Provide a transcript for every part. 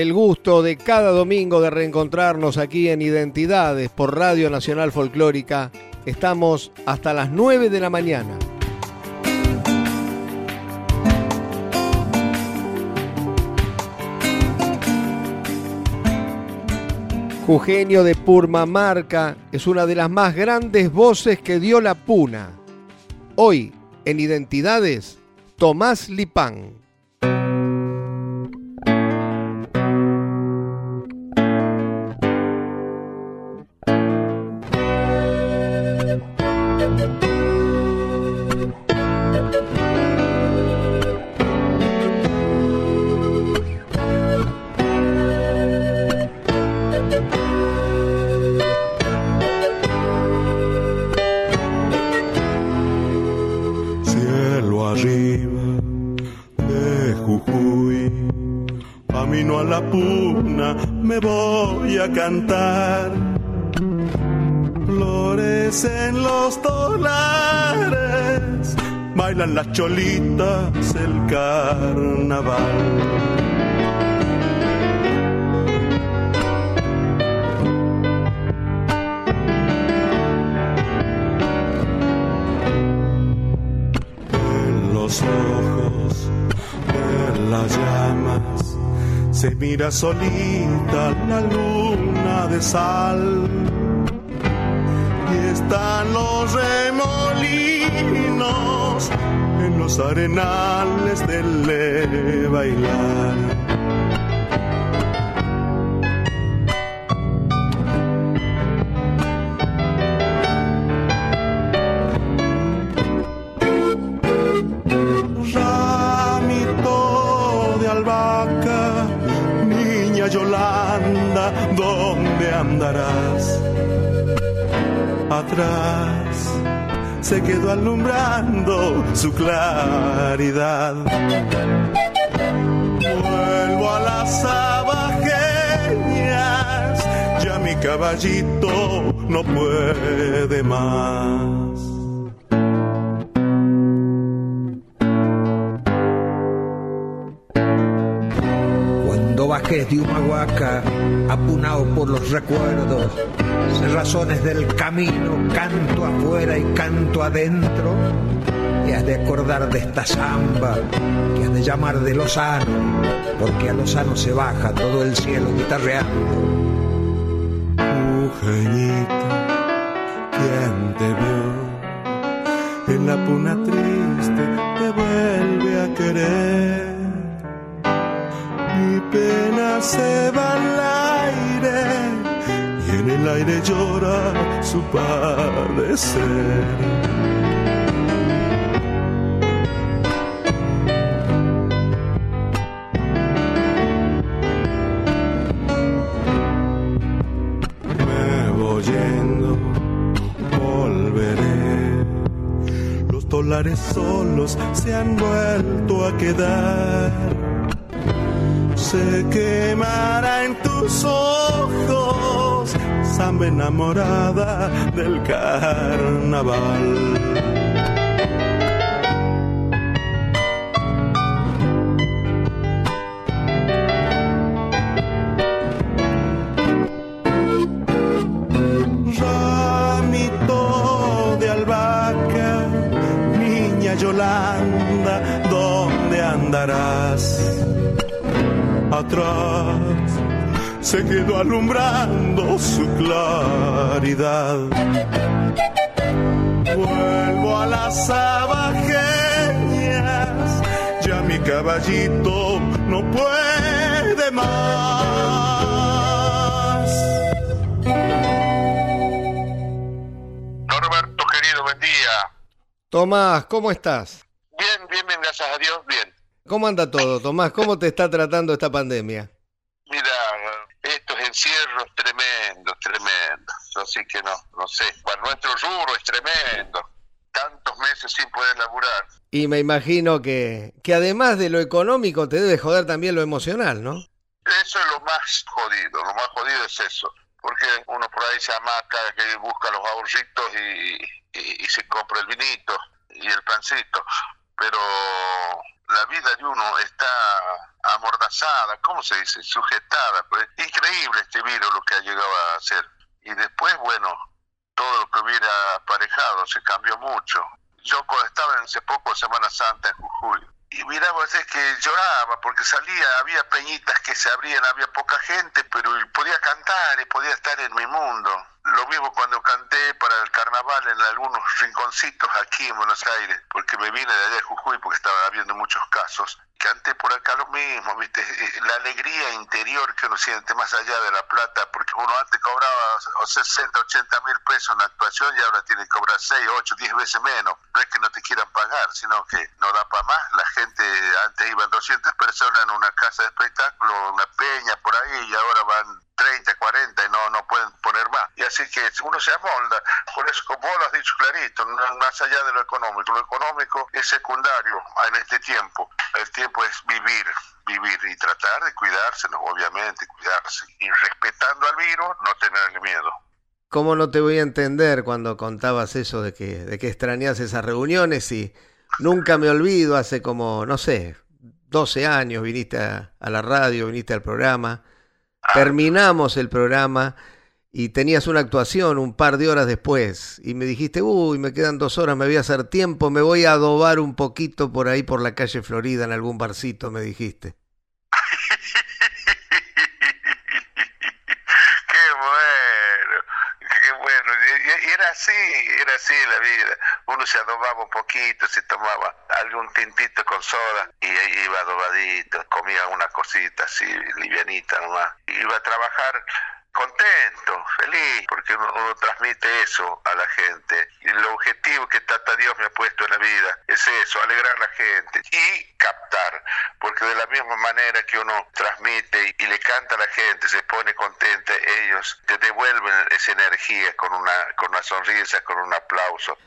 El gusto de cada domingo de reencontrarnos aquí en Identidades por Radio Nacional Folclórica. Estamos hasta las 9 de la mañana. Eugenio de Purmamarca es una de las más grandes voces que dio la puna. Hoy, en Identidades, Tomás Lipán. Cantar. Flores en los dólares, bailan las cholitas el carnaval. Llamas se mira solita la luna de sal. Y están los remolinos en los arenales del bailar. Se quedó alumbrando su claridad. Vuelvo a las abajeñas, ya mi caballito no puede más. de Humahuaca, apunado por los recuerdos, razones del camino, canto afuera y canto adentro, y has de acordar de esta samba, que has de llamar de Lozano, porque a Lozano se baja todo el cielo guitarreando. Mujerita, ¿quién te vio? En la puna triste te vuelve a querer pena se va y el aire llora su padecer. Solos se han vuelto a quedar. Se quemará en tus ojos, samba enamorada del carnaval. Se quedó alumbrando su claridad. Vuelvo a las abajeñas, ya mi caballito no puede más. Norberto, querido, buen día. Tomás, ¿cómo estás? Bien, bien, bien, gracias a Dios, bien. ¿Cómo anda todo, Tomás? ¿Cómo te está tratando esta pandemia? Encierros tremendos, tremendos. Así que no, no sé. Para nuestro rubro es tremendo. Tantos meses sin poder laburar. Y me imagino que, que además de lo económico te debe joder también lo emocional, ¿no? Eso es lo más jodido, lo más jodido es eso. Porque uno por ahí se amaca, que busca los ahorritos y, y, y se compra el vinito y el pancito. Pero la vida de uno está amordazada, ¿cómo se dice? Sujetada. Pues. Increíble este virus lo que ha llegado a hacer. Y después, bueno, todo lo que hubiera aparejado se cambió mucho. Yo cuando estaba hace poco Semana Santa en Jujuy, y miraba es que lloraba porque salía, había peñitas que se abrían, había poca gente, pero podía cantar y podía estar en mi mundo. Lo mismo cuando canté para el carnaval en algunos rinconcitos aquí en Buenos Aires, porque me vine de allá de Jujuy porque estaba habiendo muchos casos. Canté por acá lo mismo, ¿viste? La alegría interior que uno siente más allá de la plata, porque uno antes cobraba 60, 80 mil pesos en actuación y ahora tiene que cobrar 6, 8, 10 veces menos. No es que no te quieran pagar, sino que no da para más. La gente antes iban 200 personas en una casa de espectáculo, una peña por ahí, y ahora van 30, 40 y no, no pueden poner más. Y así que uno se amolda. Por eso, como vos lo has dicho clarito, más allá de lo económico. Lo económico es secundario en este tiempo. El tiempo es vivir, vivir y tratar de cuidarse, obviamente, cuidarse. Y respetando al virus, no tenerle miedo. ¿Cómo no te voy a entender cuando contabas eso de que, de que extrañas esas reuniones y nunca me olvido, hace como, no sé, 12 años viniste a, a la radio, viniste al programa terminamos el programa y tenías una actuación un par de horas después y me dijiste, uy, me quedan dos horas, me voy a hacer tiempo, me voy a adobar un poquito por ahí por la calle Florida en algún barcito, me dijiste. qué bueno, qué bueno. Era así, era así la vida. Uno se adobaba un poquito, se tomaba algún tintito con soda y iba adobadito, comía una cosita así, livianita nomás. Iba a trabajar contento, feliz, porque uno, transmite eso a la gente. El objetivo que Tata Dios me ha puesto en la vida es eso, alegrar a la gente y captar, porque de la misma manera que uno transmite y le canta a la gente, se pone contenta, ellos te devuelven esa energía con una, con una sonrisa, con un aplauso.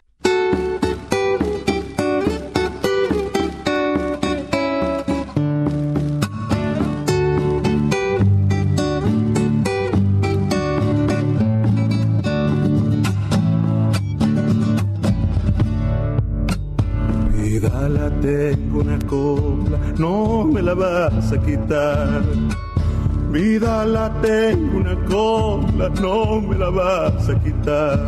Tengo una copla, no me la vas a quitar. Vida la tengo una copla, no me la vas a quitar.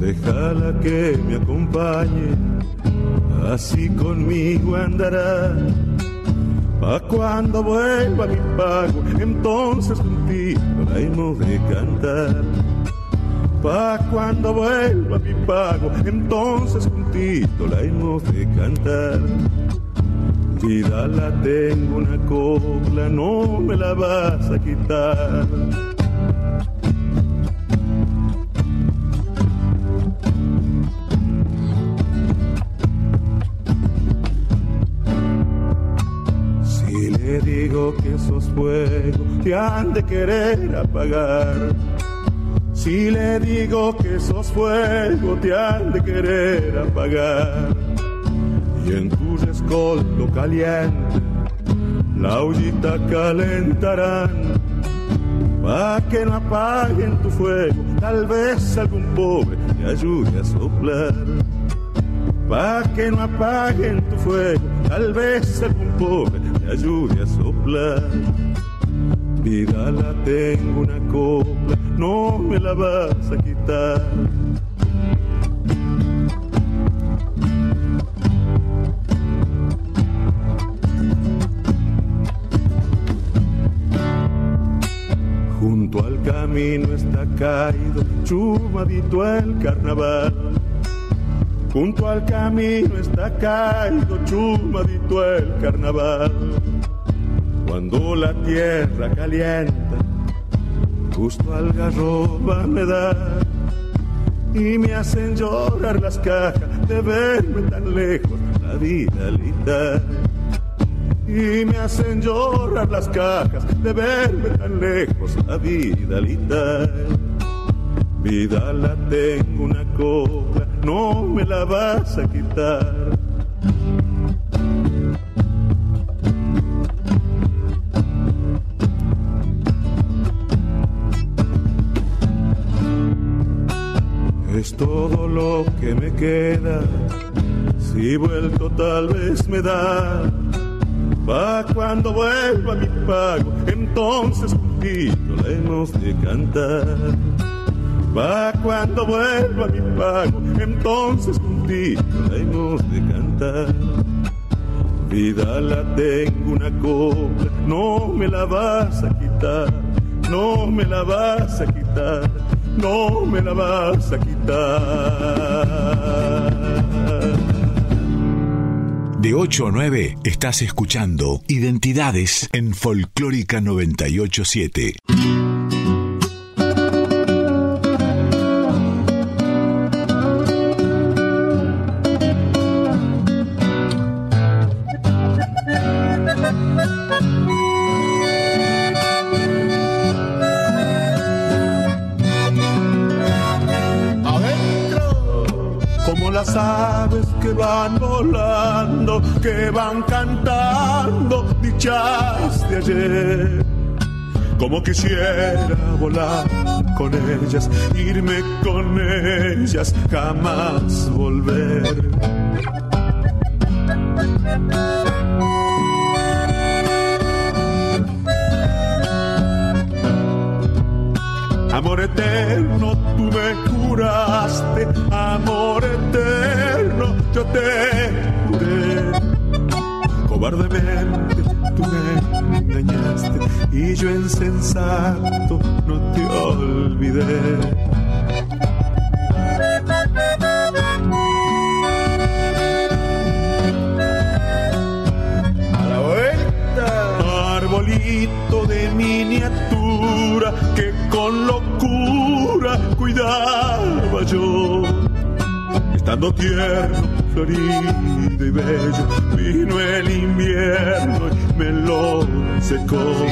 Déjala que me acompañe, así conmigo andará. Pa' cuando vuelva mi pago, entonces contigo la hemos de cantar pa' cuando vuelva mi pago, entonces juntito la hemos de cantar. Vida la tengo una copla, no me la vas a quitar. Si le digo que sos fuego, te han de querer apagar si le digo que sos fuego, te han de querer apagar. Y en tu rescoldo caliente, la ollita calentarán. Pa' que no apaguen tu fuego, tal vez algún pobre te ayude a soplar. Pa' que no apaguen tu fuego, tal vez algún pobre te ayude a soplar. Vida la tengo una copla, no me la vas a quitar. Junto al camino está caído, chumadito el carnaval. Junto al camino está caído chumadito el carnaval. Cuando la tierra calienta, justo algarroba me da y me hacen llorar las cajas de verme tan lejos la vida linda. Y me hacen llorar las cajas de verme tan lejos la vida linda. Vida la tengo una cobra, no me la vas a quitar. Es todo lo que me queda, si vuelto tal vez me da. Va cuando vuelva mi pago, entonces poquito la hemos de cantar. Va cuando vuelva mi pago, entonces contigo la hemos de cantar. Vida la tengo una cobra, no me la vas a quitar, no me la vas a quitar, no me la vas a quitar. De 8 a 9 estás escuchando Identidades en Folclórica 987. De ayer. Como quisiera volar con ellas, irme con ellas, jamás volver. Amor eterno, tú me curaste, amor eterno, yo te juré. Cobardemente tú me engañaste y yo insensato no te olvidé. A la vuelta, arbolito de miniatura que con locura cuidaba yo estando tierno, florido y bello, vino el invierno y me lo secó.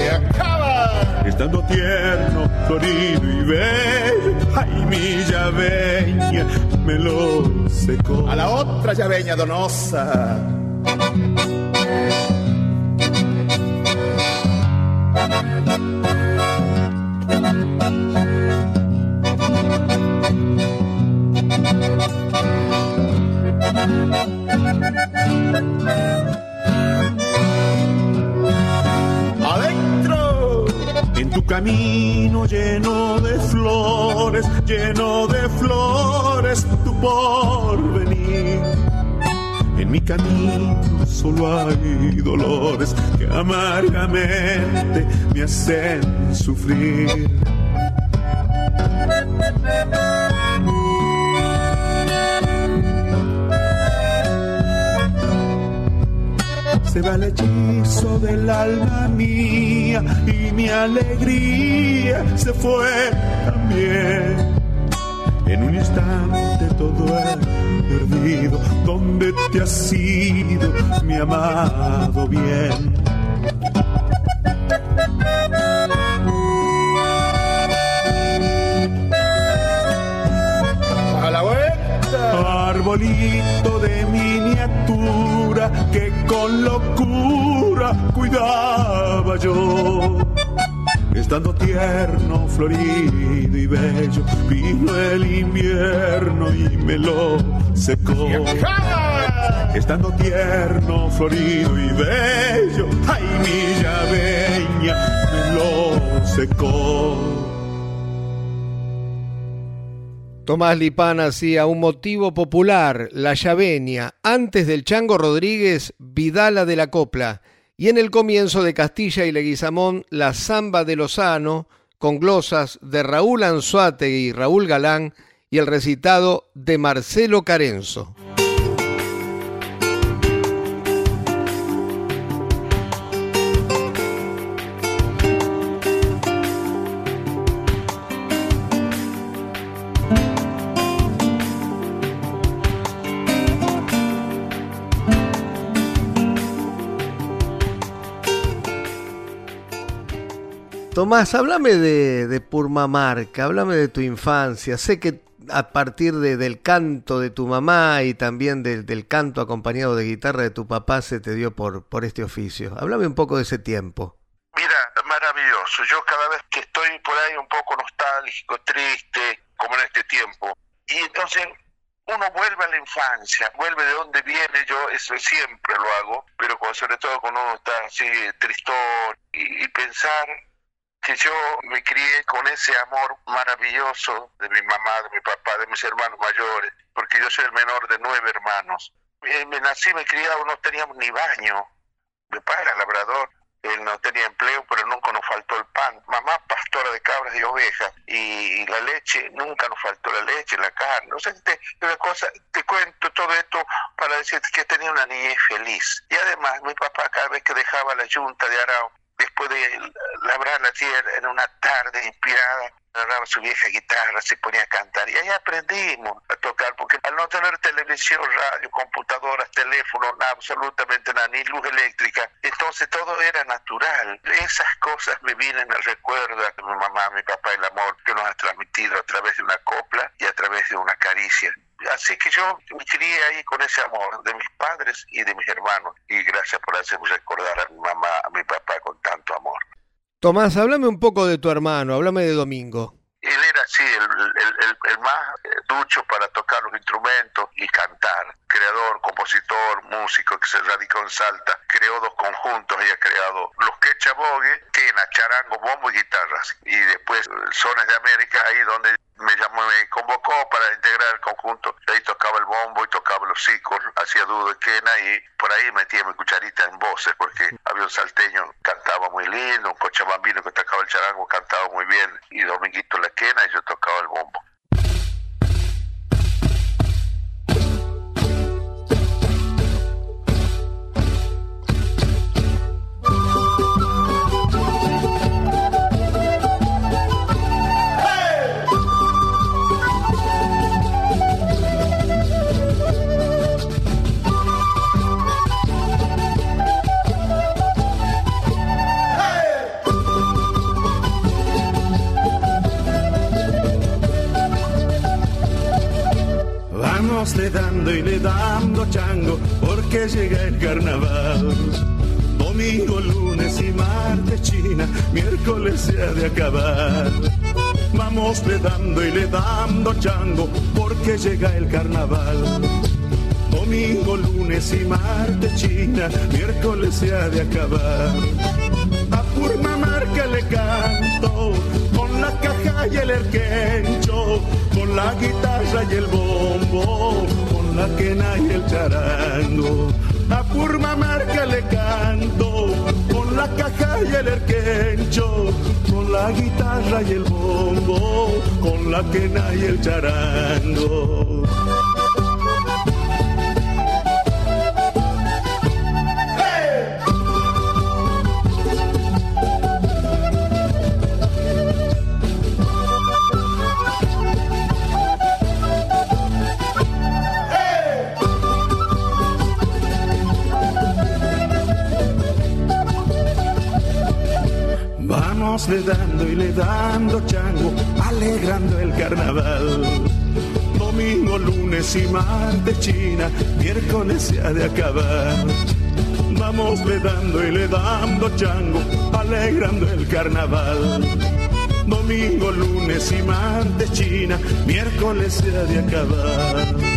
Estando tierno, florido y bello, ay mi llaveña me lo secó. A la otra llaveña donosa. Adentro, en tu camino lleno de flores, lleno de flores, tu porvenir. En mi camino solo hay dolores que amargamente me hacen sufrir. Se va el hechizo del alma mía y mi alegría se fue también. En un instante todo he perdido, ¿dónde te has ido, mi amado bien? A la vuelta. Arbolito con locura cuidaba yo. Estando tierno, florido y bello, vino el invierno y me lo secó. Estando tierno, florido y bello, ay mi llaveña me lo secó. Tomás Lipana hacía un motivo popular, la llaveña, antes del Chango Rodríguez, Vidala de la Copla, y en el comienzo de Castilla y Leguizamón, la Zamba de Lozano, con glosas de Raúl Anzuate y Raúl Galán, y el recitado de Marcelo Carenzo. Tomás, háblame de, de Purmamarca, háblame de tu infancia. Sé que a partir del canto de tu mamá y también del canto acompañado de guitarra de tu papá se te dio por, este oficio. Háblame un poco de ese tiempo. Mira, maravilloso. Yo cada vez que estoy por ahí un poco nostálgico, triste, como en este tiempo, y entonces uno vuelve a la infancia, vuelve de donde viene, yo eso siempre lo hago, pero sobre todo cuando uno está así tristón y pensar que yo me crié con ese amor maravilloso de mi mamá, de mi papá, de mis hermanos mayores, porque yo soy el menor de nueve hermanos. Me nací, me criado, no teníamos ni baño. Mi padre era labrador, él no tenía empleo, pero nunca nos faltó el pan. Mamá, pastora de cabras y ovejas, y, la leche, nunca nos faltó la leche, la carne. No sé, te, cosa, te cuento todo esto para decirte que tenía una niñez feliz. Y además, mi papá, cada vez que dejaba la yunta de Arao, después de labrar la tierra en una tarde inspirada, agarraba su vieja guitarra, se ponía a cantar y ahí aprendimos a tocar, porque al no tener televisión, radio, computadoras, teléfono, absolutamente nada, ni luz eléctrica, entonces todo era natural. Esas cosas me vienen al recuerdo de mi mamá, mi papá, el amor que nos ha transmitido a través de una copla y a través de una caricia. Así que yo me crié ahí con ese amor de mis padres y de mis hermanos. Y gracias por hacerme recordar a mi mamá, a mi papá con tanto amor. Tomás, háblame un poco de tu hermano, háblame de Domingo. Él era así, el, más eh, ducho para tocar los instrumentos y cantar. Creador, compositor, músico que se radicó en Salta. Creó dos conjuntos y ha creado los Quechabogue, Quena, Charango, Bombo y Guitarras. Y después Sones de América, ahí donde me llamó, me convocó para integrar el conjunto. Ahí tocaba el bombo y tocaba los ciclos, hacía dudo quena y por ahí metía mi cucharita en voces porque había un salteño que cantaba muy lindo, un cochabambino que tocaba el charango cantaba muy bien y Dominguito la quena y yo tocaba el bombo. Carnaval. Domingo, lunes y martes China, miércoles se ha de acabar. Vamos le dando y le dando chango porque llega el carnaval. Domingo, lunes y martes China, miércoles se ha de acabar. A Purma marca le canto con la caja y el erquencho con la guitarra y el bombo, con la quena y el charango. A Purma Marca le canto, con la caja y el erquencho, con la guitarra y el bombo, con la quena y el charango. Le dando y le dando chango, alegrando el carnaval. Domingo, lunes y martes China, miércoles se ha de acabar. Vamos le dando y le dando chango, alegrando el carnaval. Domingo, lunes y martes China, miércoles se ha de acabar.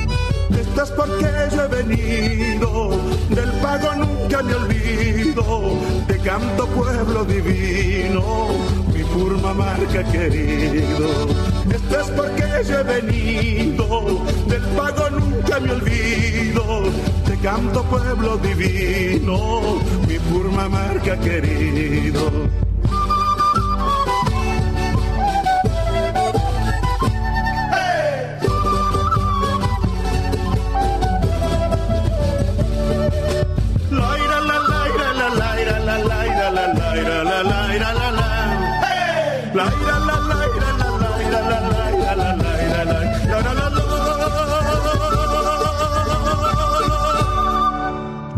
Estás porque yo he venido, del pago nunca me olvido, te canto pueblo divino, mi purma marca querido. Estás porque yo he venido, del pago nunca me olvido, te canto pueblo divino, mi purma marca querido.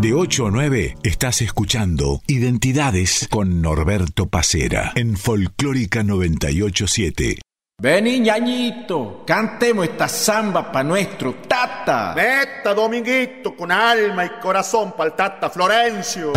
De 8 a 9 estás escuchando Identidades con Norberto Pacera en Folclórica 987. Vení, ñañito, cantemos esta samba pa' nuestro tata. Meta, Dominguito, con alma y corazón pa'l tata Florencio.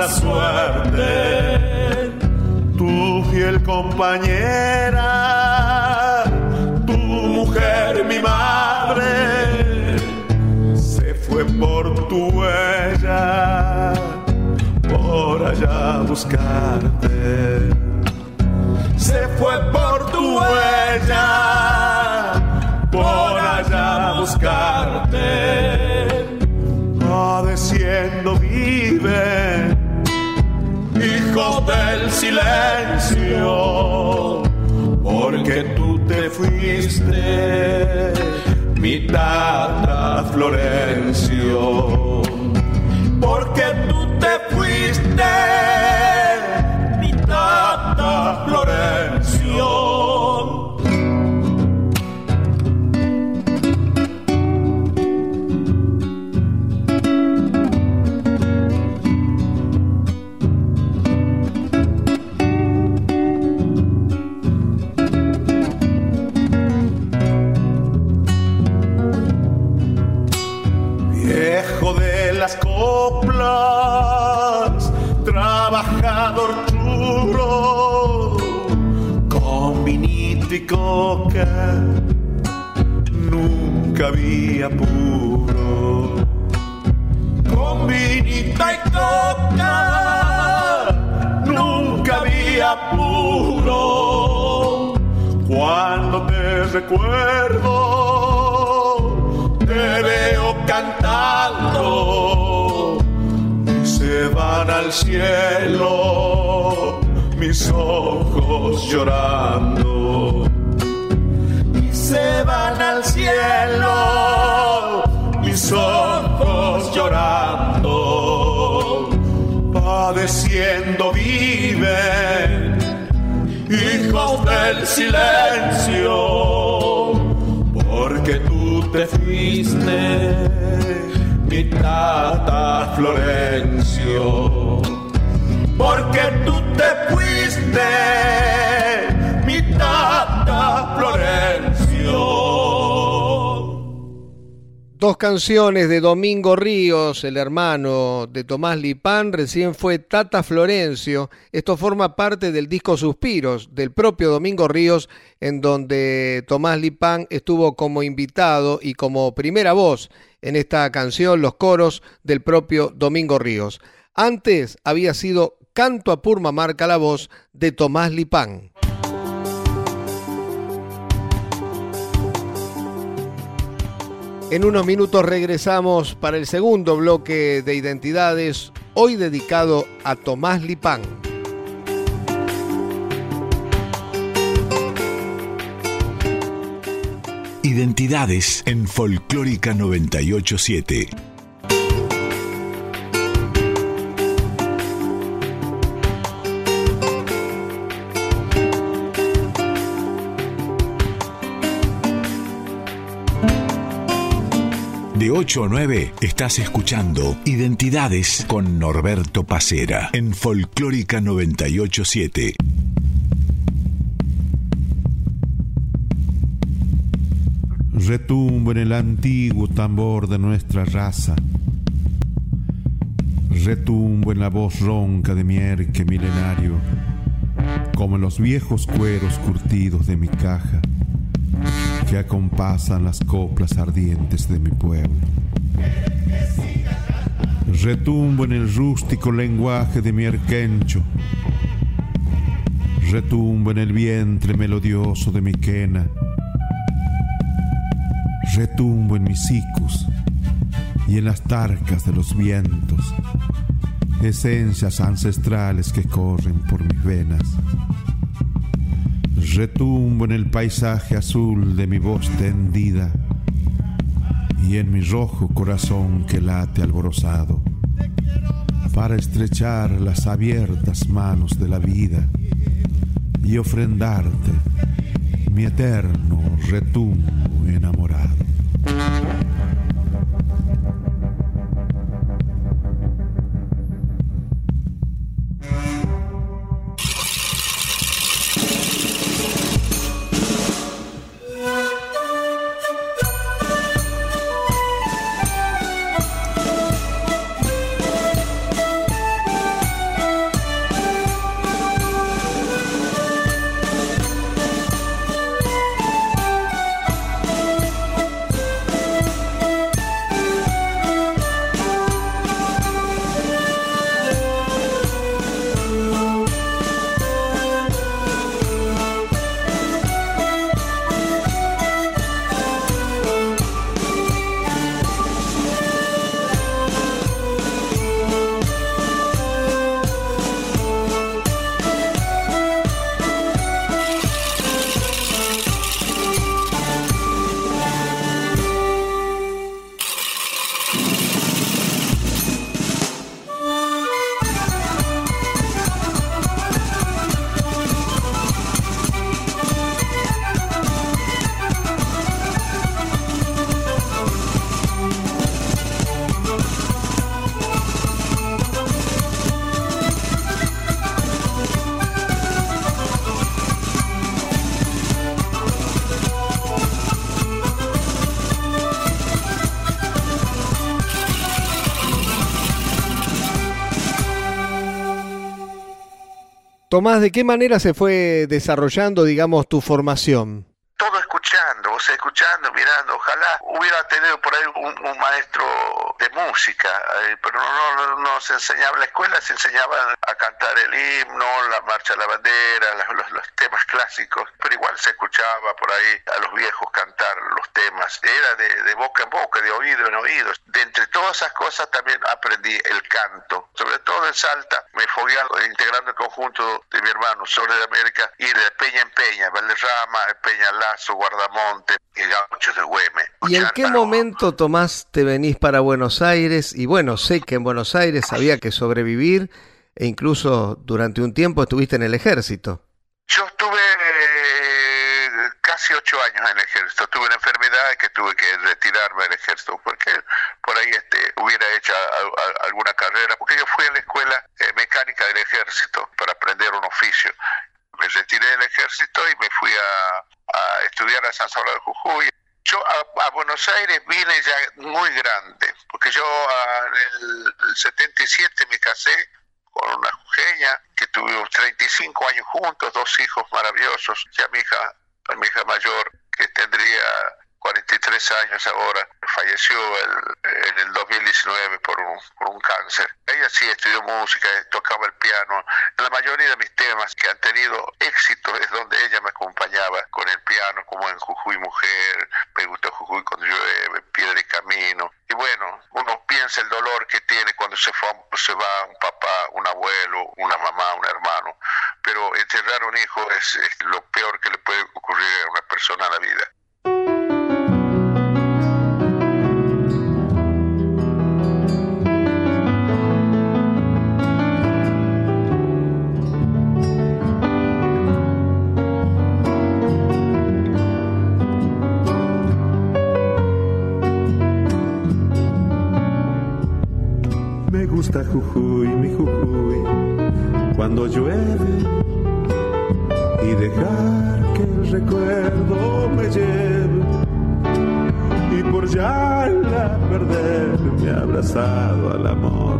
Mala suerte. Tu fiel compañera, tu mujer, mi madre, se fue por tu huella, por allá buscarte. Fuiste, mi tata Florencio, porque tú te fuiste, coca, nunca había puro. Con vinito y coca, nunca había puro. Cuando te recuerdo, te veo cantando y se van al cielo mis ojos llorando. Se van al cielo mis ojos llorando, padeciendo viven hijos del silencio, porque tú te fuiste, mi tata Florencio, porque tú te fuiste, Dos canciones de Domingo Ríos, el hermano de Tomás Lipán, recién fue Tata Florencio. Esto forma parte del disco Suspiros del propio Domingo Ríos, en donde Tomás Lipán estuvo como invitado y como primera voz en esta canción, los coros del propio Domingo Ríos. Antes había sido Canto a Purma marca la voz de Tomás Lipán. En unos minutos regresamos para el segundo bloque de identidades, hoy dedicado a Tomás Lipán. Identidades en Folclórica 987. De 8 a 9 estás escuchando Identidades con Norberto Pacera en Folclórica 987. Retumbo en el antiguo tambor de nuestra raza. Retumbo en la voz ronca de mi erque milenario, como en los viejos cueros curtidos de mi caja que acompasan las coplas ardientes de mi pueblo. Retumbo en el rústico lenguaje de mi erquencho, Retumbo en el vientre melodioso de mi quena. Retumbo en mis icus y en las tarcas de los vientos. Esencias ancestrales que corren por mis venas. Retumbo en el paisaje azul de mi voz tendida y en mi rojo corazón que late alborozado para estrechar las abiertas manos de la vida y ofrendarte mi eterno retumbo enamorado. Tomás, ¿de qué manera se fue desarrollando, digamos, tu formación? Escuchando, mirando. Ojalá hubiera tenido por ahí un, maestro de música, eh, pero no, no, se enseñaba en la escuela, se enseñaba a cantar el himno, la marcha de la bandera, los, temas clásicos, pero igual se escuchaba por ahí a los viejos cantar los temas. Era de, boca en boca, de oído en oído. De entre todas esas cosas también aprendí el canto, sobre todo en Salta, me fogueaba integrando el conjunto de mi hermano, Sobre de América, ir de Peña en Peña, Valderrama, Peña Lazo, Guardamonte, y Gaucho de Güeme. ¿Y en qué momento, Tomás, te venís para Buenos Aires? Y bueno, sé que en Buenos Aires había que sobrevivir e incluso durante un tiempo estuviste en el ejército. Yo estuve casi ocho años en el ejército. Tuve una enfermedad que tuve que retirarme del ejército porque por ahí este, hubiera hecho alguna carrera, porque yo fui a la escuela eh, mecánica del ejército para aprender un oficio. Me retiré del ejército y me fui a, estudiar a San Salvador de Jujuy. Yo a, Buenos Aires vine ya muy grande, porque yo en el, el 77 me casé con una jujeña que tuvimos 35 años juntos, dos hijos maravillosos. Ya mi hija mi hija mayor, que tendría 43 años ahora, falleció en el 2019 por un, por un cáncer. Ella sí estudió música, tocaba el piano. La mayoría de mis temas que han tenido éxito es donde ella me acompañaba con el piano, como en Jujuy Mujer, Me gusta Jujuy cuando llueve, Piedra y Camino. Y bueno, uno piensa el dolor que tiene cuando se, fue, se va un papá, un abuelo, una mamá, un hermano. Pero enterrar un hijo es, es lo peor que le puede ocurrir a una persona en la vida. Gusta Jujuy, mi Jujuy, cuando llueve y dejar que el recuerdo me lleve y por ya la perderme abrazado al amor,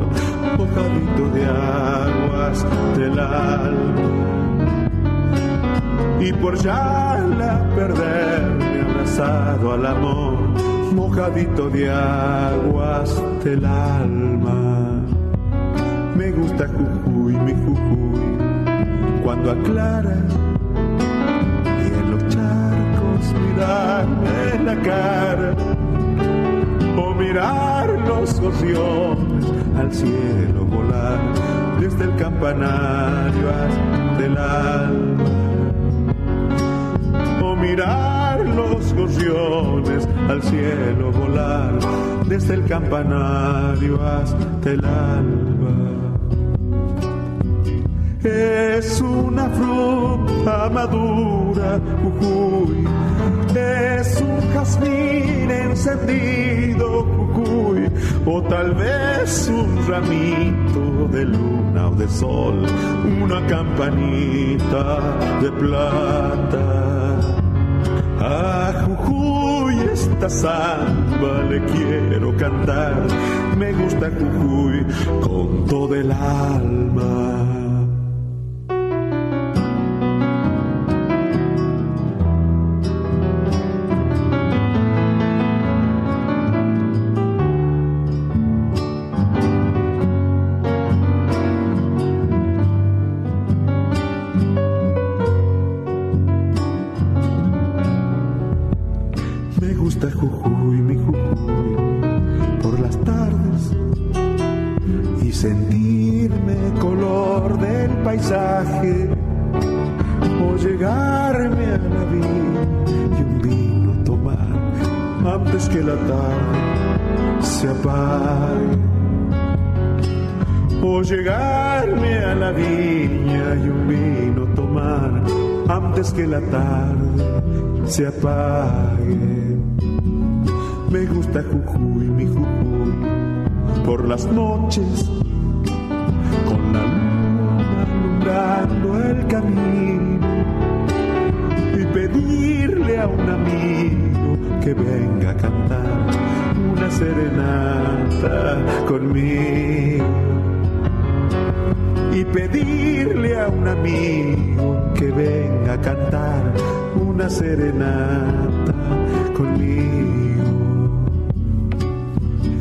mojadito de aguas del alma. Y por ya la perderme abrazado al amor, mojadito de aguas del alma. Me gusta Jujuy, mi Jujuy cuando aclara y en los charcos mirarme la cara. O mirar los gorriones al cielo volar desde el campanario hasta el alma. O mirar los gorriones al cielo volar desde el campanario hasta el alba es una fruta madura, Jujuy. Es un jazmín encendido, Jujuy. O tal vez un ramito de luna o de sol, una campanita de plata. A Jujuy esta samba le quiero cantar. Me gusta Jujuy con todo el alma. Que la tarde se apague. Me gusta Jujuy, mi Jujuy, por las noches, con la luna alumbrando el camino, y pedirle a un amigo que venga a serenata conmigo y pedirle a un amigo que venga a cantar una serenata conmigo.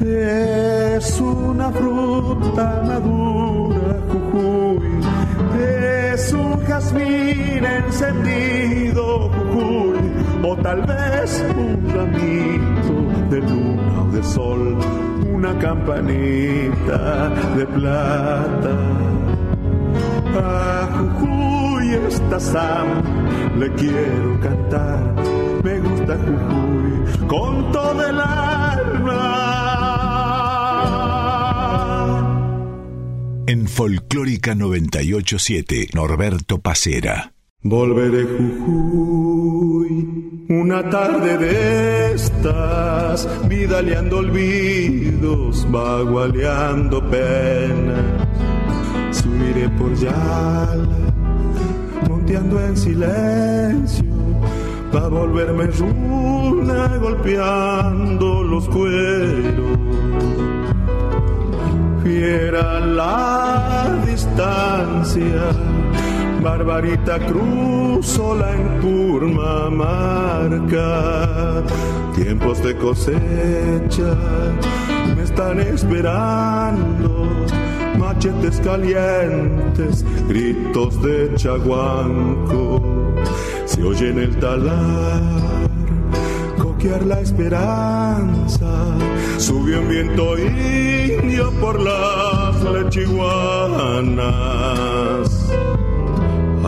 Es una fruta madura, Jujuy, es un jazmín encendido, Jujuy, o tal vez un ramito de o de sol, una campanita de plata a Jujuy esta Sam le quiero cantar. Me gusta Jujuy con todo el alma. En Folclórica 987, Norberto Pacera. Volveré Jujuy, una tarde de estas, vidaleando olvidos, vagualeando penas subiré por Yala, monteando en silencio, pa' volverme runa golpeando los cueros. Fiera la distancia, Barbarita cruz sola en turma marca, tiempos de cosecha me están esperando. Machetes calientes, gritos de chaguanco, se oye en el talar, coquear la esperanza, subió un viento indio por las lechiguanas.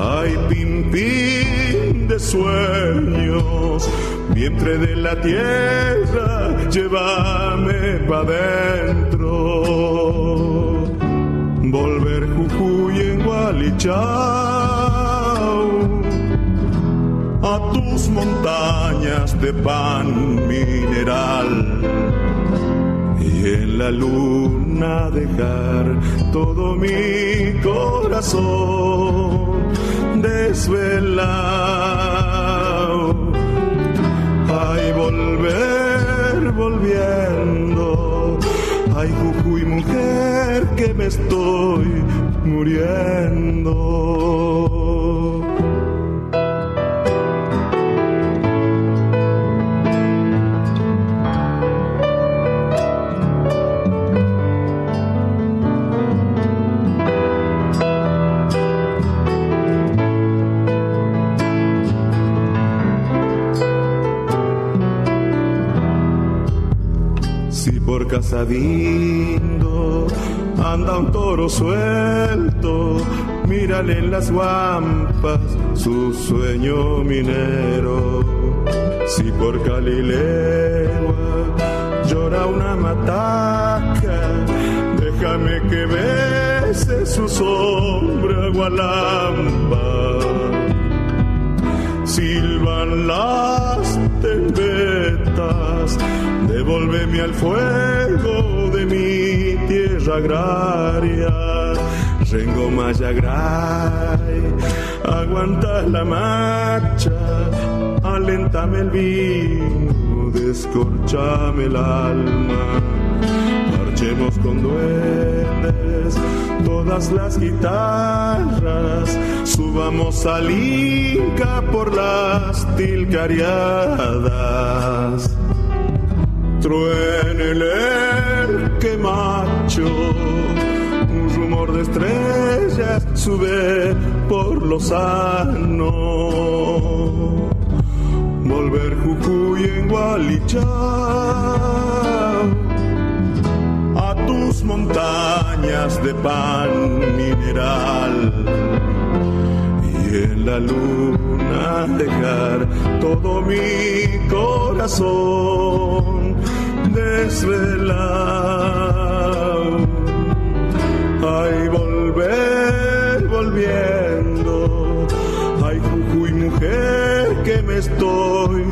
Ay, pim, pim de sueños, vientre de la tierra, llévame pa' dentro volver Jujuy en Gualichao a tus montañas de pan mineral. Y en la luna dejar todo mi corazón desvelado. Ay, volver, volviendo Ay, Jujuy, mujer, que me estoy muriendo. Casadindo anda un toro suelto, mírale en las guampas su sueño minero. Si por Galileo llora una mataca, déjame que bese su sombra gualamba. Silban las tempetas, devuélveme al fuego de mi tierra agraria. Rengo Mayagray, aguanta la marcha, alentame el vino, descorchame el alma. Marchemos con duendes, todas las guitarras, subamos al Inca por las tilcariadas. Truene el que macho, un rumor de estrellas sube por los sano. Volver Jujuy en Gualichá. A tus montañas de pan mineral. Y en la luna dejar todo mi corazón desvelado. Ay, volver volviendo. Ay, Jujuy, mujer, que me estoy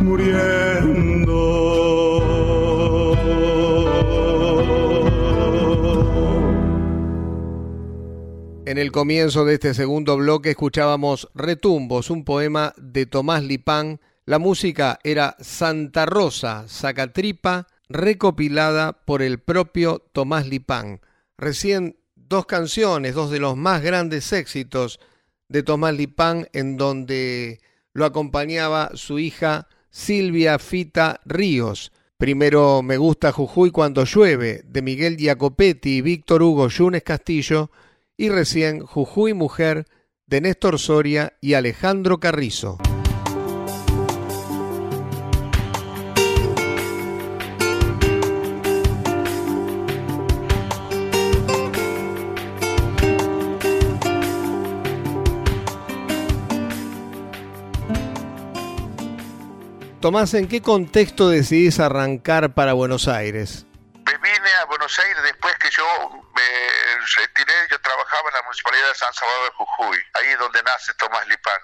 muriendo. En el comienzo de este segundo bloque escuchábamos Retumbos, un poema de Tomás Lipán. La música era Santa Rosa, Sacatripa, recopilada por el propio Tomás Lipán. Recién dos canciones, dos de los más grandes éxitos de Tomás Lipán, en donde lo acompañaba su hija Silvia Fita Ríos. Primero Me gusta Jujuy cuando llueve, de Miguel Giacopetti y Víctor Hugo Yunes Castillo, y recién Jujuy Mujer, de Néstor Soria y Alejandro Carrizo. Tomás, ¿en qué contexto decidís arrancar para Buenos Aires? Me vine a Buenos Aires después que yo me retiré, yo trabajaba en la Municipalidad de San Salvador de Jujuy, ahí es donde nace Tomás Lipán.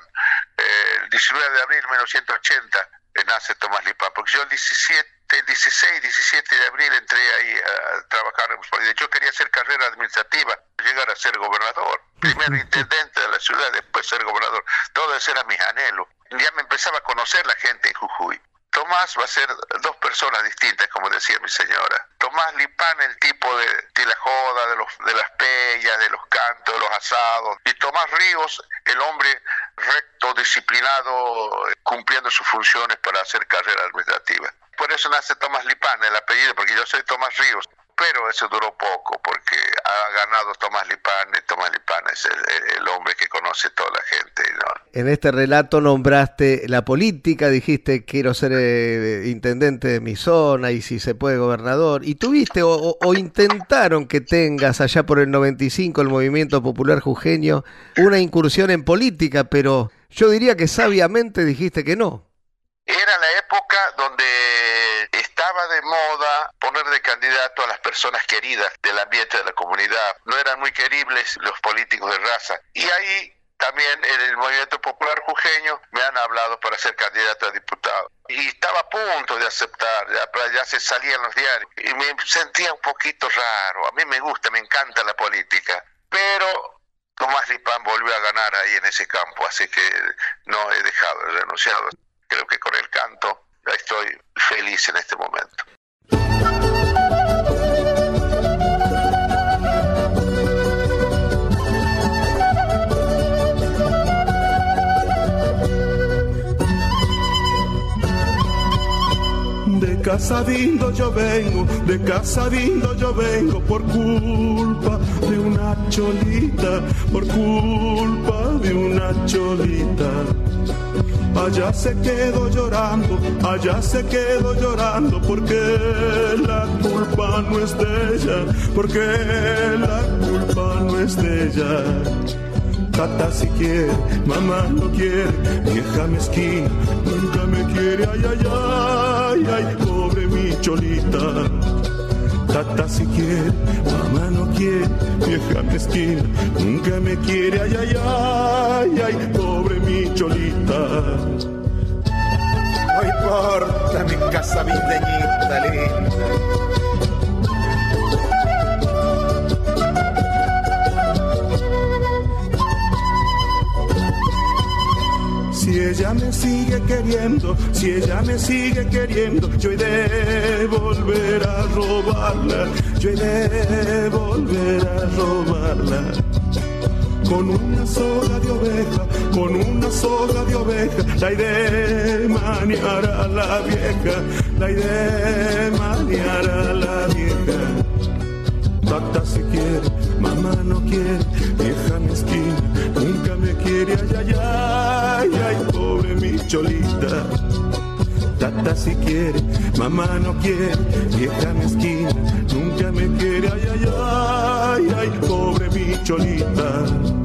Eh, el 19 de abril de 1980 eh, nace Tomás Lipán, porque yo el 17, el 16, 17 de abril entré ahí a trabajar en la Municipalidad. Yo quería hacer carrera administrativa, llegar a ser gobernador, primero intendente de la ciudad, después ser gobernador. Todo eso era mis anhelos. Ya me empezaba a conocer la gente en Jujuy. Tomás va a ser dos personas distintas, como decía mi señora. Tomás Lipán, el tipo de, de la joda, de, los, de las pellas, de los cantos, de los asados. Y Tomás Ríos, el hombre recto, disciplinado, cumpliendo sus funciones para hacer carrera administrativa. Por eso nace Tomás Lipán, el apellido, porque yo soy Tomás Ríos. Pero eso duró poco, porque ha ganado Tomás Lipán, y Tomás Lipán es el, el hombre que conoce toda la gente. ¿no? En este relato nombraste la política, dijiste quiero ser eh, intendente de mi zona y si se puede gobernador. ¿Y tuviste o, o, o, intentaron que tengas allá por el 95 el movimiento popular jujeño una incursión en política, pero yo diría que sabiamente dijiste que no? Era la época donde estaba de moda candidato a las personas queridas del ambiente de la comunidad. No eran muy queribles los políticos de raza. Y ahí también en el movimiento popular jujeño me han hablado para ser candidato a diputado. Y estaba a punto de aceptar, ya, ya se salían los diarios. Y me sentía un poquito raro. A mí me gusta, me encanta la política. Pero Tomás Lipán volvió a ganar ahí en ese campo, así que no he dejado, he renunciado. Creo que con el canto estoy feliz en este momento. Casadindo yo vengo, de Casadindo yo vengo por culpa de una cholita, por culpa de una cholita. Allá se quedó llorando, allá se quedó llorando porque la culpa no es de ella, porque la culpa no es de ella. Tata si quiere, mamá no quiere, vieja mezquina, nunca me quiere, ay, ay, ay, ay, pobre mi cholita. Tata si quiere, mamá no quiere, vieja mezquina, nunca me quiere, ay, ay, ay, ay, pobre mi cholita. No importa mi casa vindeñita linda. Si ella me sigue queriendo, si ella me sigue queriendo, yo he de volver a robarla, yo he de volver a robarla. Con una soga de oveja, con una soga de oveja, la he de maniar a la vieja, la he de maniar a la vieja. Tata si quiere, mamá no quiere, vieja mezquina, nunca me quiere, ay, ay, ay, ay, pobre mi cholita. Tata si quiere, mamá no quiere, vieja mezquina, nunca me quiere, ay, ay, ay, ay, pobre mi cholita.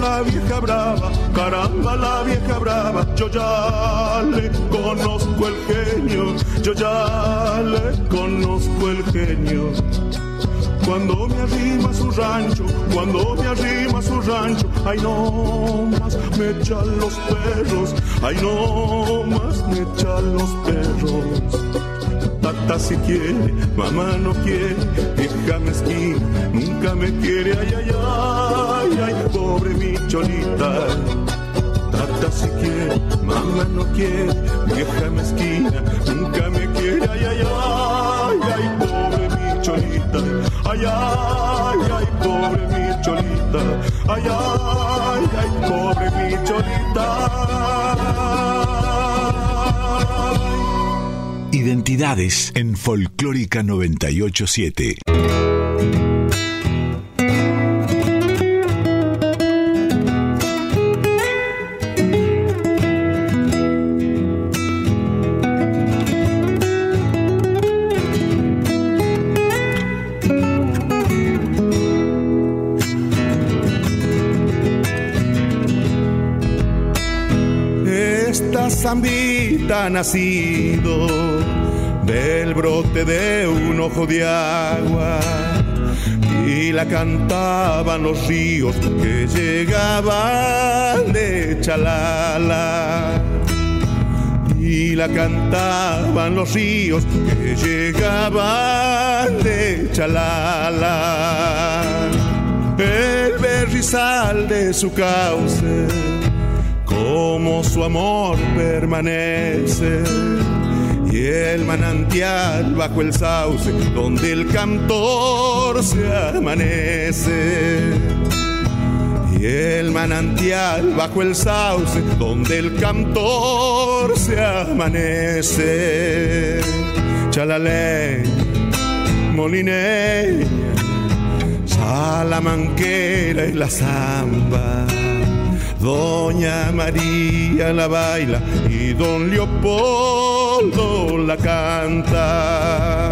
La vieja brava, caramba la vieja brava, yo ya le conozco el genio, yo ya le conozco el genio. Cuando me arrima su rancho, cuando me arrima su rancho, ay no más me echan los perros, ay no más me echan los perros. Tata si quiere, mamá no quiere, vieja mezquina, nunca me quiere, ay, ay, ay, cholita. Tata si quiere, mamá no quiere, vieja mezquina, nunca me quiere, ay, ay, ay, ay, pobre mi cholita. Ay, ay, ay, pobre mi cholita. Ay, ay, ay, pobre mi cholita. Identidades en Folclórica 987. Zambita nacido del brote de un ojo de agua. Y la cantaban los ríos que llegaban de Chalala. Y la cantaban los ríos que llegaban de Chalala. El berrizal de su cauce como su amor permanece y el manantial bajo el sauce donde el cantor se amanece. Y el manantial bajo el sauce donde el cantor se amanece. Chalaley, molineña, salamanquera y la zamba. Doña María la baila y don Leopoldo la canta.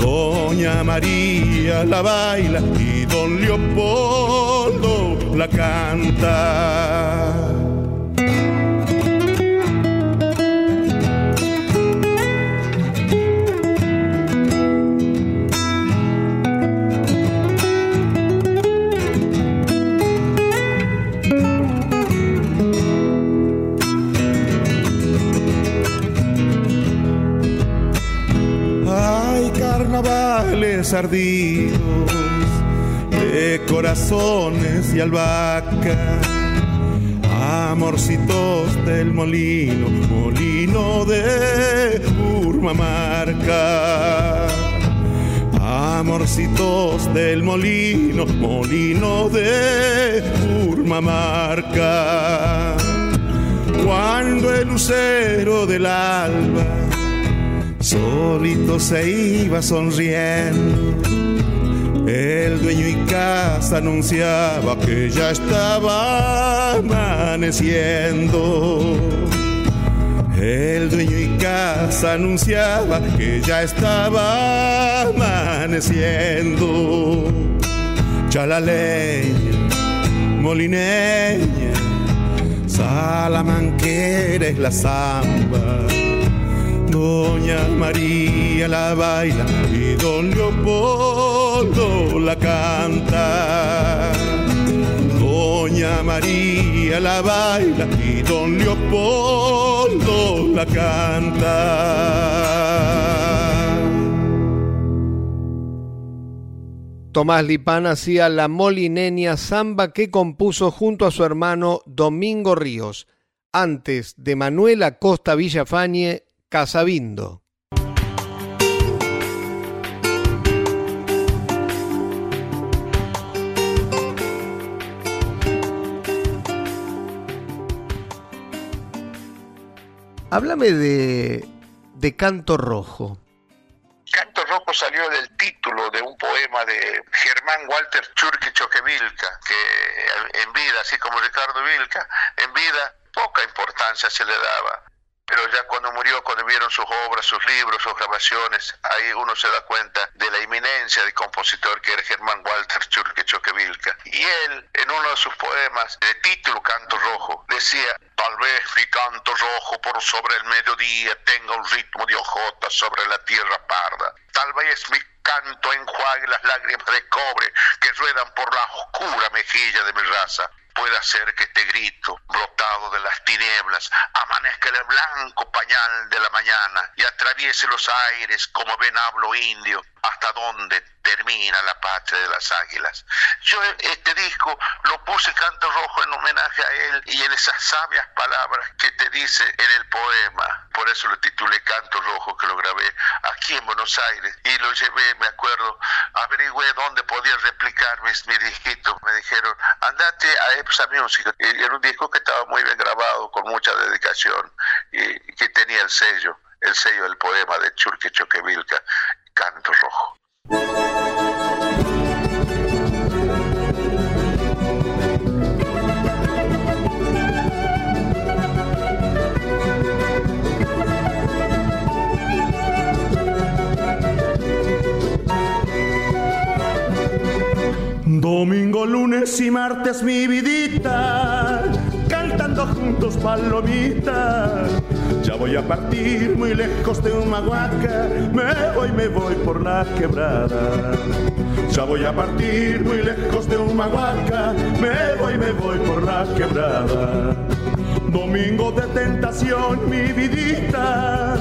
Doña María la baila y don Leopoldo la canta. Ardidos de corazones y albahaca, amorcitos del molino, molino de Urmamarca. Amorcitos del molino, molino de Urmamarca. Cuando el lucero del alba solito se iba sonriendo, el dueño y casa anunciaba que ya estaba amaneciendo. El dueño y casa anunciaba que ya estaba amaneciendo. Chalaleña, molineña, salamanquera es la zamba. Doña María la baila y don Leopoldo la canta. Doña María la baila y don Leopoldo la canta. Tomás Lipán hacía la molinenia samba que compuso junto a su hermano Domingo Ríos, antes de Manuel Acosta Villafañe, Casabindo. Háblame de, de Canto Rojo. Canto Rojo salió del título de un poema de Germán Walter Churque Choquevilca, que en vida, así como Ricardo Vilca, en vida poca importancia se le daba pero ya cuando murió, cuando vieron sus obras, sus libros, sus grabaciones, ahí uno se da cuenta de la inminencia del compositor que era Germán Walter Churque Choquevilca. Y él, en uno de sus poemas de título Canto Rojo, decía, tal vez mi canto rojo por sobre el mediodía tenga un ritmo de ojota sobre la tierra parda. Tal vez mi canto enjuague las lágrimas de cobre que ruedan por la oscura mejilla de mi raza puede hacer que este grito, brotado de las tinieblas, amanezca el blanco pañal de la mañana y atraviese los aires como venablo indio, hasta donde termina la patria de las águilas. Yo este disco lo puse canto rojo en homenaje a él y en esas sabias palabras que te dice en el poema. Por eso lo titulé Canto Rojo, que lo grabé aquí en Buenos Aires y lo llevé, me acuerdo, averigüé dónde podía replicar mis, mi disquito. Me dijeron, andate a Epsa Music. Y era un disco que estaba muy bien grabado, con mucha dedicación y que tenía el sello, el sello del poema de Churque Choquevilca, Canto Rojo. Domingo, lunes y martes mi vidita, cantando juntos palomitas. Voy a partir muy lejos de Humahuaca, me voy, me voy por la quebrada. Ya voy a partir muy lejos de Humahuaca, me voy, me voy por la quebrada. Domingo de tentación, mi vidita,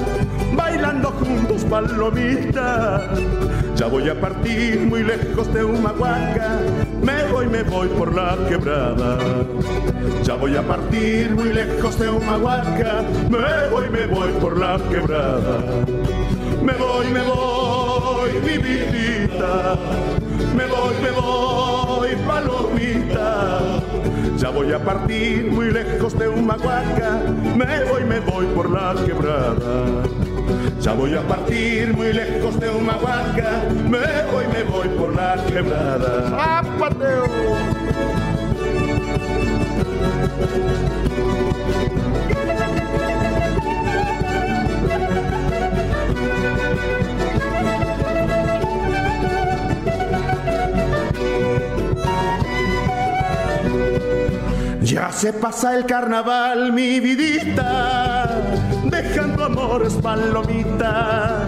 bailando juntos palomita. Ya voy a partir muy lejos de Humahuaca, me voy, me voy por la quebrada. Ya voy a partir muy lejos de Humahuaca, me voy, me voy por la quebrada. Me voy, me voy, mi vidita, me voy, me voy, palomita. Ya voy a partir muy lejos de Humahuaca, me voy, me voy por la quebrada. Ya voy a partir muy lejos de Humahuaca, me voy, me voy por la quebrada. ¡Apateo! Ya se pasa el carnaval, mi vidita, amores palomita.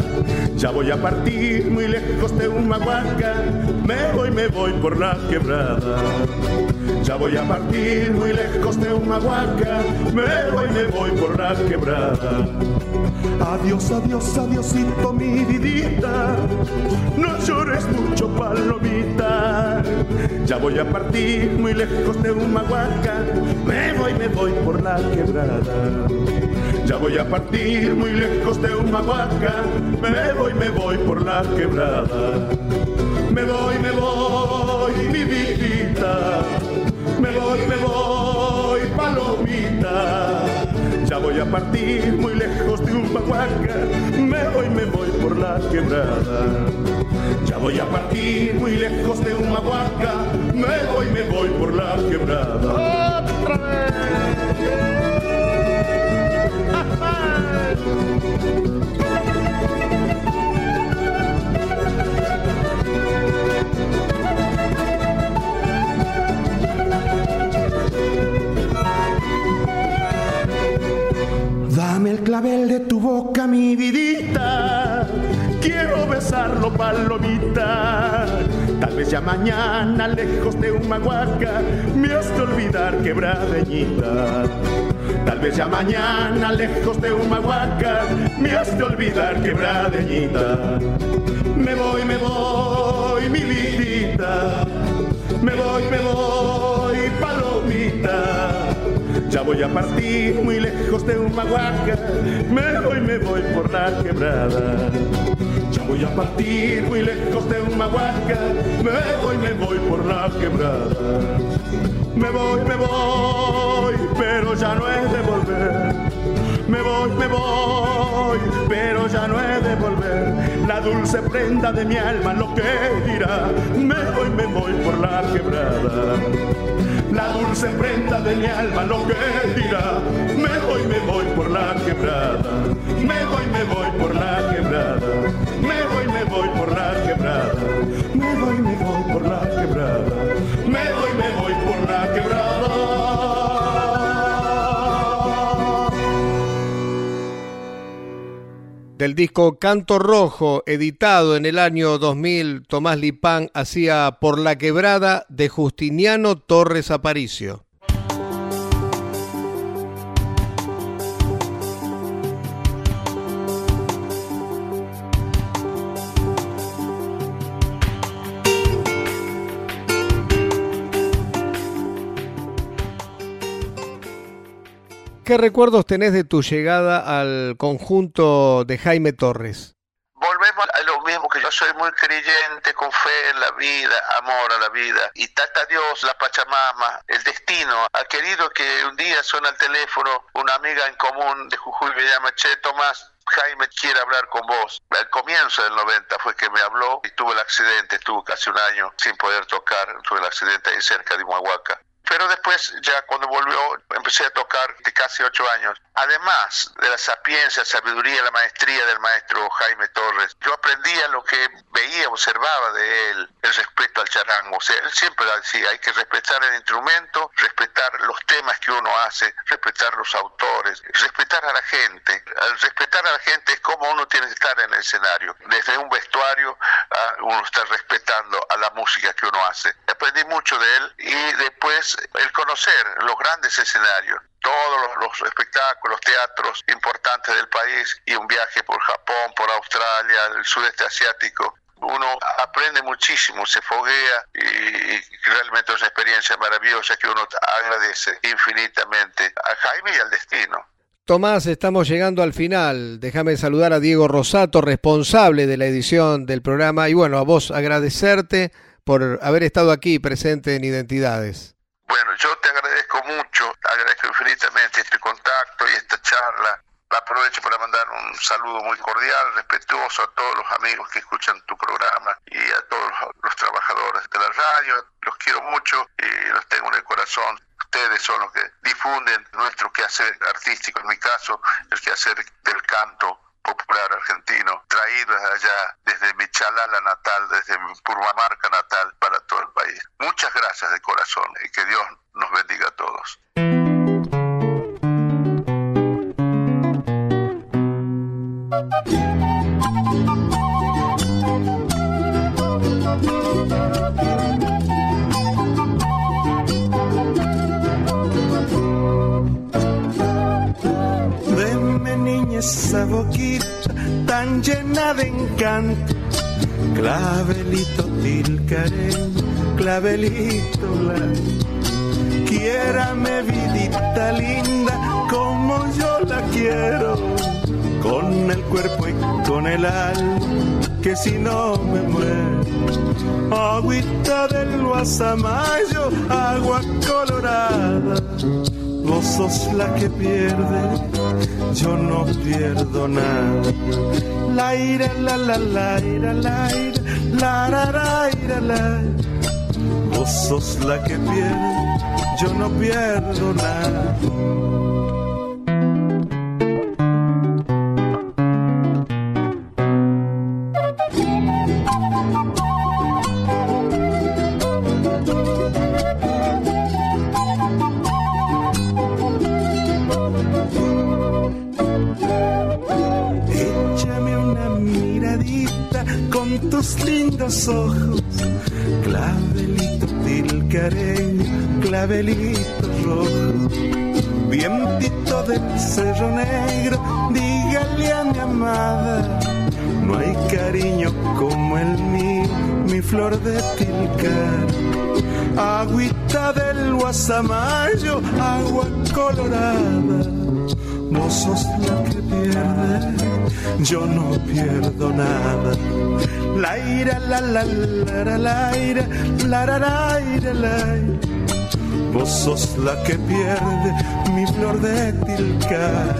Ya voy a partir muy lejos de Humahuaca, me voy, me voy por la quebrada. Ya voy a partir muy lejos de Humahuaca, me voy, me voy por la quebrada. Adiós, adiós, adiósito, mi vidita. No llores mucho, palomita. Ya voy a partir muy lejos de Humahuaca. Me voy, me voy por la quebrada. Ya voy a partir muy lejos de Humahuaca. Me voy, me voy por la quebrada. Me voy, me voy, mi vidita. Me voy, me voy, palomita. a partir muy lejos de un baguaca, me voy, me voy por la quebrada. Ya voy a partir muy lejos de un baguaca, me voy, me voy por la quebrada. ¡Otra vez! Dame el clavel de tu boca, mi vidita. Quiero besarlo, palomita. Tal vez ya mañana, lejos de un maguaca, me has de olvidar quebradeñita. Tal vez ya mañana, lejos de un maguaca, me has de olvidar quebradeñita. Me voy, me voy, mi vidita. Me voy, me voy, palomita. Ya voy a partir muy lejos de un maguaca, me voy, me voy por la quebrada. Ya voy a partir muy lejos de un maguaca, me voy, me voy por la quebrada. Me voy, me voy, pero ya no he de volver. Me voy, me voy, pero ya no he de volver. La dulce prenda de mi alma lo que dirá. Me voy, me voy por la quebrada la dulce prenda de mi alma lo que dirá. Me voy, me voy por la quebrada, me voy, me voy por la quebrada, me voy, me voy por la quebrada, me voy, me voy por la quebrada, Del disco Canto Rojo, editado en el año 2000, Tomás Lipán hacía Por la Quebrada de Justiniano Torres Aparicio. ¿Qué recuerdos tenés de tu llegada al conjunto de Jaime Torres? Volvemos a lo mismo que yo soy muy creyente, con fe en la vida, amor a la vida. Y tata Dios, la Pachamama, el destino, ha querido que un día suena el teléfono una amiga en común de Jujuy me llama, Che, Tomás, Jaime quiere hablar con vos. Al comienzo del 90 fue que me habló y tuve el accidente, tuve casi un año sin poder tocar, tuve el accidente ahí cerca de Humahuaca. Pero después, ya cuando volvió, empecé a tocar de casi ocho años. Además de la sapiencia, sabiduría, la maestría del maestro Jaime Torres, yo aprendía lo que veía, observaba de él, el respeto al charango. O sea, él siempre decía, hay que respetar el instrumento, respetar los temas que uno hace, respetar los autores, respetar a la gente. Al respetar a la gente es como uno tiene que estar en el escenario. Desde un vestuario, uno está respetando a la música que uno hace. Aprendí mucho de él y después el conocer los grandes escenarios, todos los, espectáculos, teatros importantes del país y un viaje por Japón, por Australia, el sudeste asiático. Uno aprende muchísimo, se foguea y, realmente es una experiencia maravillosa que uno agradece infinitamente a Jaime y al destino. Tomás, estamos llegando al final. Déjame saludar a Diego Rosato, responsable de la edición del programa, y bueno, a vos agradecerte por haber estado aquí presente en Identidades. Bueno, yo te agradezco mucho, agradezco infinitamente este contacto y esta charla. Aprovecho para mandar un saludo muy cordial, respetuoso a todos los amigos que escuchan tu programa y a todos los trabajadores de la radio. Los quiero mucho y los tengo en el corazón. Ustedes son los que difunden nuestro quehacer artístico, en mi caso, el quehacer del canto popular argentino, traído desde allá, desde mi chalala natal, desde mi Purmamarca natal para todo el país. Muchas gracias de corazón y que Dios nos bendiga a todos. Esa boquita tan llena de encanto. Clavelito tilcareño, clavelito blanco. Quiérame vidita linda como yo la quiero, con el cuerpo y con el alma, que si no me muero. Agüita del guasamayo, agua colorada Vos sos la que pierde, yo no pierdo nada. La ira, la la la ira, la ira, la la la ira, la. Vos sos la que pierde, yo no pierdo nada. Ojos, clavelito tilcareño, clavelito rojo, vientito del cerro negro, dígale a mi amada, no hay cariño como el mío, mi flor de tilcar. Agüita del guasamayo, agua colorada. Vos sos la que pierde, yo no pierdo nada. La ira, la la la la ira, la la la ira, la. Vos sos la que pierde, mi flor de tilcara.